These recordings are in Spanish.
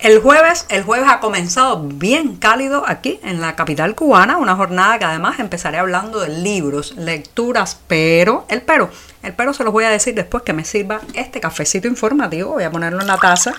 El jueves, el jueves ha comenzado bien cálido aquí en la capital cubana, una jornada que además empezaré hablando de libros, lecturas, pero, el pero, el pero se los voy a decir después que me sirva este cafecito informativo, voy a ponerlo en la taza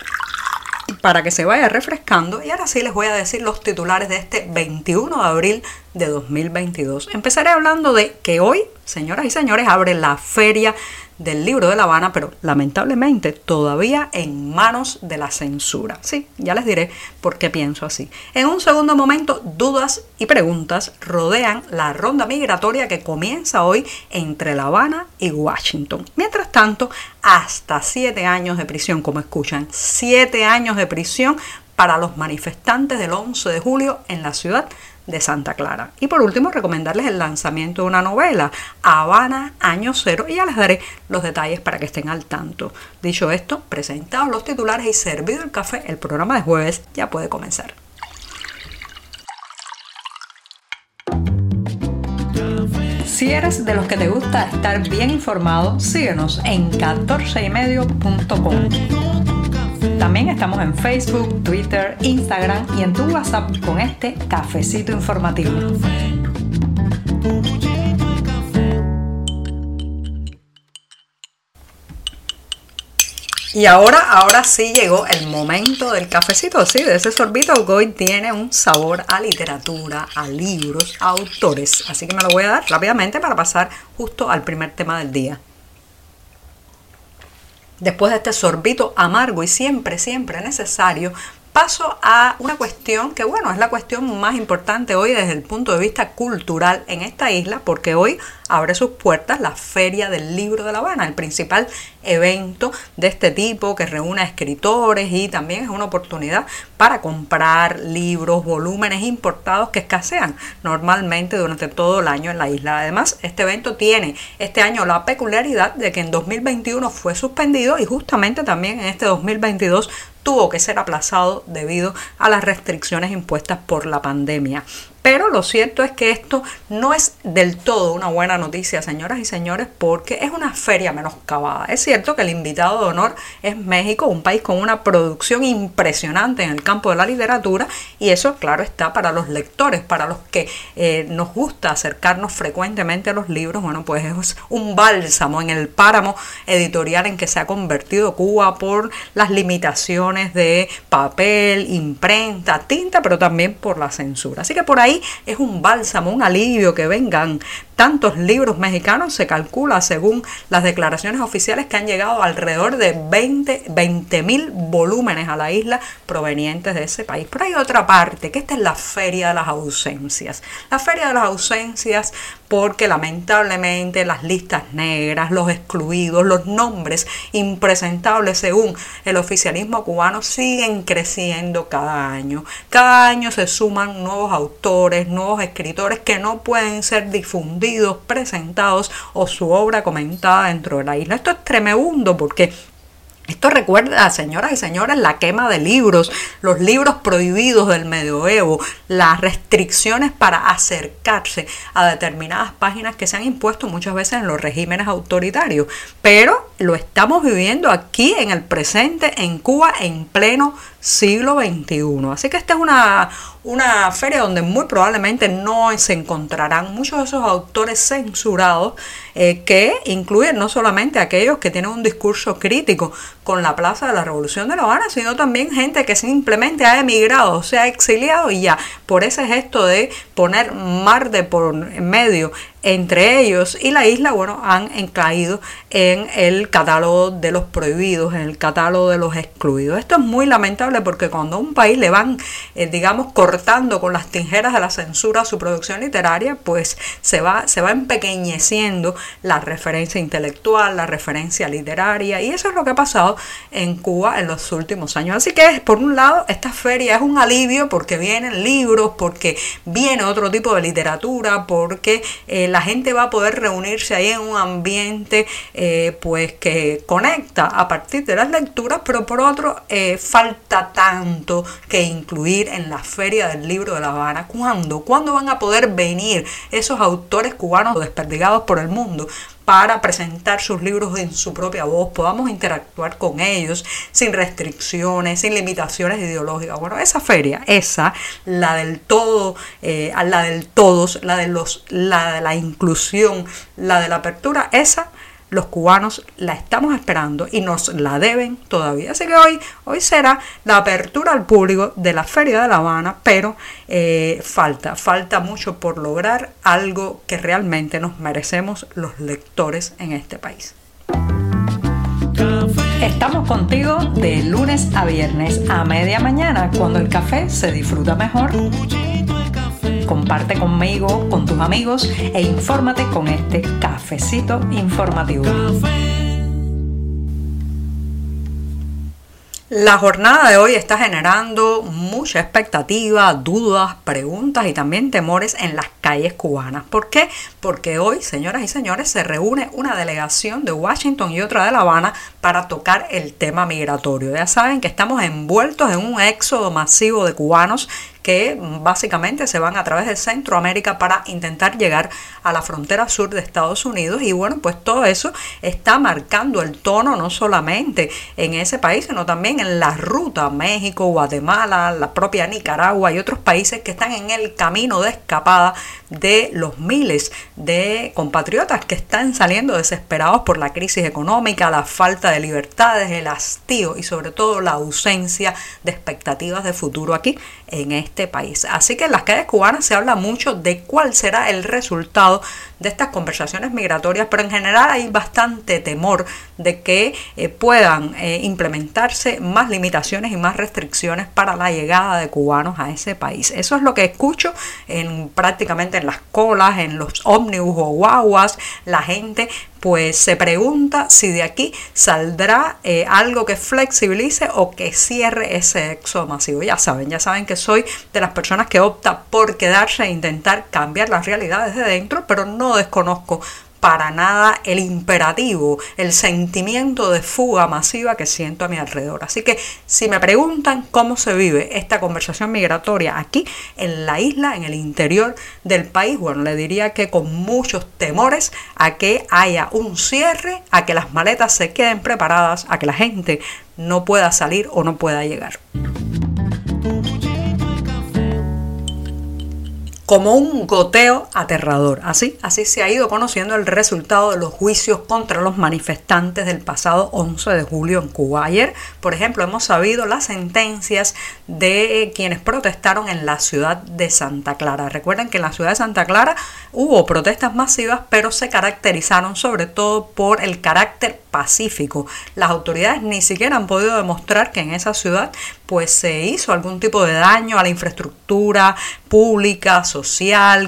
para que se vaya refrescando y ahora sí les voy a decir los titulares de este 21 de abril de 2022. Empezaré hablando de que hoy, señoras y señores, abre la feria del libro de La Habana, pero lamentablemente todavía en manos de la censura. Sí, ya les diré por qué pienso así. En un segundo momento, dudas y preguntas rodean la ronda migratoria que comienza hoy entre La Habana y Washington. Mientras tanto, hasta siete años de prisión, como escuchan, siete años de prisión para los manifestantes del 11 de julio en la ciudad de Santa Clara. Y por último, recomendarles el lanzamiento de una novela, Habana Año Cero, y ya les daré los detalles para que estén al tanto. Dicho esto, presentados los titulares y servido el café, el programa de jueves ya puede comenzar. Si eres de los que te gusta estar bien informado, síguenos en 14ymedio.com. También estamos en Facebook, Twitter, Instagram y en tu WhatsApp con este cafecito informativo. Y ahora, ahora sí llegó el momento del cafecito, sí, de ese sorbito que hoy tiene un sabor a literatura, a libros, a autores. Así que me lo voy a dar rápidamente para pasar justo al primer tema del día después de este sorbito amargo y siempre, siempre necesario, paso a una cuestión que, bueno, es la cuestión más importante hoy desde el punto de vista cultural en esta isla, porque hoy abre sus puertas la Feria del Libro de La Habana, el principal evento de este tipo que reúne a escritores y también es una oportunidad para comprar libros, volúmenes importados que escasean normalmente durante todo el año en la isla. Además, este evento tiene este año la peculiaridad de que en 2021 fue suspendido y justamente también en este 2022 tuvo que ser aplazado debido a las restricciones impuestas por la pandemia. Pero lo cierto es que esto no es del todo una buena noticia, señoras y señores, porque es una feria menoscabada. Es cierto que el invitado de honor es México, un país con una producción impresionante en el campo de la literatura, y eso, claro, está para los lectores, para los que eh, nos gusta acercarnos frecuentemente a los libros. Bueno, pues es un bálsamo en el páramo editorial en que se ha convertido Cuba por las limitaciones de papel, imprenta, tinta, pero también por la censura. Así que por ahí es un bálsamo, un alivio que vengan tantos libros mexicanos, se calcula según las declaraciones oficiales que han llegado alrededor de 20 mil volúmenes a la isla provenientes de ese país. Pero hay otra parte, que esta es la feria de las ausencias. La feria de las ausencias porque lamentablemente las listas negras, los excluidos, los nombres impresentables según el oficialismo cubano siguen creciendo cada año. Cada año se suman nuevos autores, nuevos escritores que no pueden ser difundidos presentados o su obra comentada dentro de la isla. Esto es tremendo porque esto recuerda, señoras y señores, la quema de libros, los libros prohibidos del medioevo, las restricciones para acercarse a determinadas páginas que se han impuesto muchas veces en los regímenes autoritarios. Pero lo estamos viviendo aquí en el presente, en Cuba, en pleno siglo XXI. Así que esta es una, una feria donde muy probablemente no se encontrarán muchos de esos autores censurados eh, que incluyen no solamente aquellos que tienen un discurso crítico con la Plaza de la Revolución de La Habana, sino también gente que simplemente ha emigrado, se ha exiliado y ya por ese gesto de poner mar de por medio entre ellos y la isla, bueno, han caído en el catálogo de los prohibidos, en el catálogo de los excluidos. Esto es muy lamentable porque cuando a un país le van, eh, digamos, cortando con las tijeras de la censura su producción literaria, pues se va, se va empequeñeciendo la referencia intelectual, la referencia literaria, y eso es lo que ha pasado en Cuba en los últimos años. Así que por un lado esta feria es un alivio porque vienen libros, porque viene otro tipo de literatura, porque eh, la gente va a poder reunirse ahí en un ambiente eh, pues que conecta a partir de las lecturas, pero por otro eh, falta tanto que incluir en la feria del libro de La Habana. ¿Cuándo? ¿Cuándo van a poder venir esos autores cubanos desperdigados por el mundo? Para presentar sus libros en su propia voz, podamos interactuar con ellos sin restricciones, sin limitaciones ideológicas. Bueno, esa feria, esa, la del todo, eh, la del todos, la de los, la de la inclusión, la de la apertura, esa los cubanos la estamos esperando y nos la deben todavía. Así que hoy, hoy será la apertura al público de la Feria de La Habana, pero eh, falta, falta mucho por lograr algo que realmente nos merecemos los lectores en este país. Estamos contigo de lunes a viernes a media mañana, cuando el café se disfruta mejor comparte conmigo, con tus amigos e infórmate con este cafecito informativo. La jornada de hoy está generando mucha expectativa, dudas, preguntas y también temores en las calles cubanas. ¿Por qué? Porque hoy, señoras y señores, se reúne una delegación de Washington y otra de La Habana para tocar el tema migratorio. Ya saben que estamos envueltos en un éxodo masivo de cubanos que básicamente se van a través de Centroamérica para intentar llegar a la frontera sur de Estados Unidos. Y bueno, pues todo eso está marcando el tono no solamente en ese país, sino también en la ruta México, Guatemala, la propia Nicaragua y otros países que están en el camino de escapada de los miles de compatriotas que están saliendo desesperados por la crisis económica, la falta de libertades, el hastío y sobre todo la ausencia de expectativas de futuro aquí en este país. Así que en las calles cubanas se habla mucho de cuál será el resultado de estas conversaciones migratorias, pero en general hay bastante temor de que eh, puedan eh, implementarse más limitaciones y más restricciones para la llegada de cubanos a ese país. Eso es lo que escucho en prácticamente en las colas, en los ómnibus o guaguas, la gente pues se pregunta si de aquí saldrá eh, algo que flexibilice o que cierre ese éxodo masivo. Ya saben, ya saben que soy de las personas que opta por quedarse e intentar cambiar las realidades de dentro, pero no desconozco para nada el imperativo, el sentimiento de fuga masiva que siento a mi alrededor. Así que si me preguntan cómo se vive esta conversación migratoria aquí en la isla, en el interior del país, bueno, le diría que con muchos temores a que haya un cierre, a que las maletas se queden preparadas, a que la gente no pueda salir o no pueda llegar. Como un goteo aterrador. Así, así se ha ido conociendo el resultado de los juicios contra los manifestantes del pasado 11 de julio en Cuba. Ayer, por ejemplo, hemos sabido las sentencias de quienes protestaron en la ciudad de Santa Clara. Recuerden que en la ciudad de Santa Clara hubo protestas masivas, pero se caracterizaron sobre todo por el carácter pacífico. Las autoridades ni siquiera han podido demostrar que en esa ciudad pues se hizo algún tipo de daño a la infraestructura pública, social,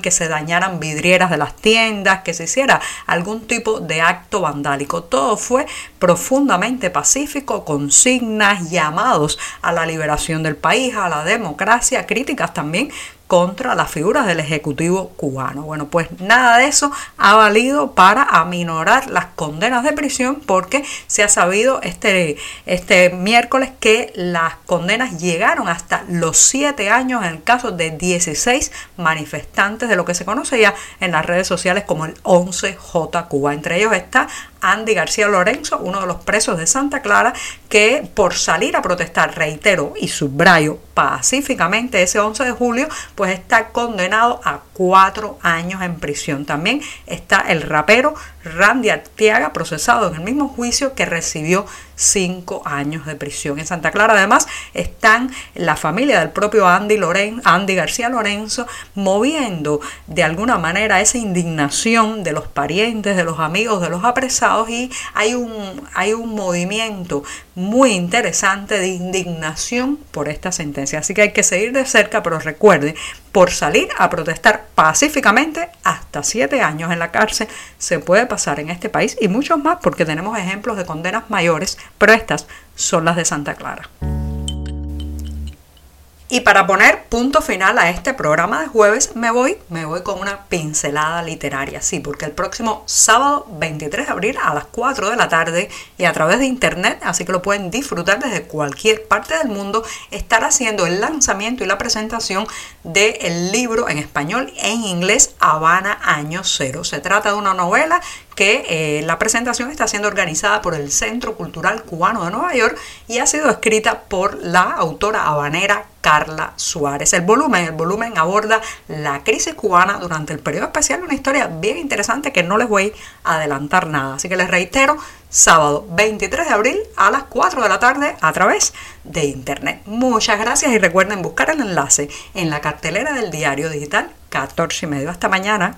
que se dañaran vidrieras de las tiendas, que se hiciera algún tipo de acto vandálico. Todo fue profundamente pacífico, consignas, llamados a la liberación del país, a la democracia, críticas también contra las figuras del Ejecutivo cubano. Bueno, pues nada de eso ha valido para aminorar las condenas de prisión porque se ha sabido este, este miércoles que las condenas llegaron hasta los siete años en el caso de 16 manifestantes de lo que se conoce ya en las redes sociales como el 11J Cuba. Entre ellos está Andy García Lorenzo, uno de los presos de Santa Clara, que por salir a protestar, reitero y subrayo pacíficamente ese 11 de julio, pues está condenado a cuatro años en prisión. También está el rapero Randy Artiaga, procesado en el mismo juicio que recibió cinco años de prisión. En Santa Clara además están la familia del propio Andy, Loren, Andy García Lorenzo moviendo de alguna manera esa indignación de los parientes, de los amigos, de los apresados y hay un, hay un movimiento muy interesante de indignación por esta sentencia. Así que hay que seguir de cerca, pero recuerde por salir a protestar pacíficamente hasta siete años en la cárcel se puede pasar en este país y muchos más porque tenemos ejemplos de condenas mayores, pero estas son las de Santa Clara. Y para poner punto final a este programa de jueves, me voy, me voy con una pincelada literaria, sí, porque el próximo sábado 23 de abril a las 4 de la tarde y a través de internet, así que lo pueden disfrutar desde cualquier parte del mundo, estará haciendo el lanzamiento y la presentación del libro en español e en inglés Habana Año Cero. Se trata de una novela que eh, la presentación está siendo organizada por el Centro Cultural Cubano de Nueva York y ha sido escrita por la autora habanera Carla Suárez. El volumen, el volumen aborda la crisis cubana durante el periodo especial, una historia bien interesante que no les voy a adelantar nada. Así que les reitero, sábado 23 de abril a las 4 de la tarde a través de internet. Muchas gracias y recuerden buscar el enlace en la cartelera del diario digital 14 y medio. Hasta mañana.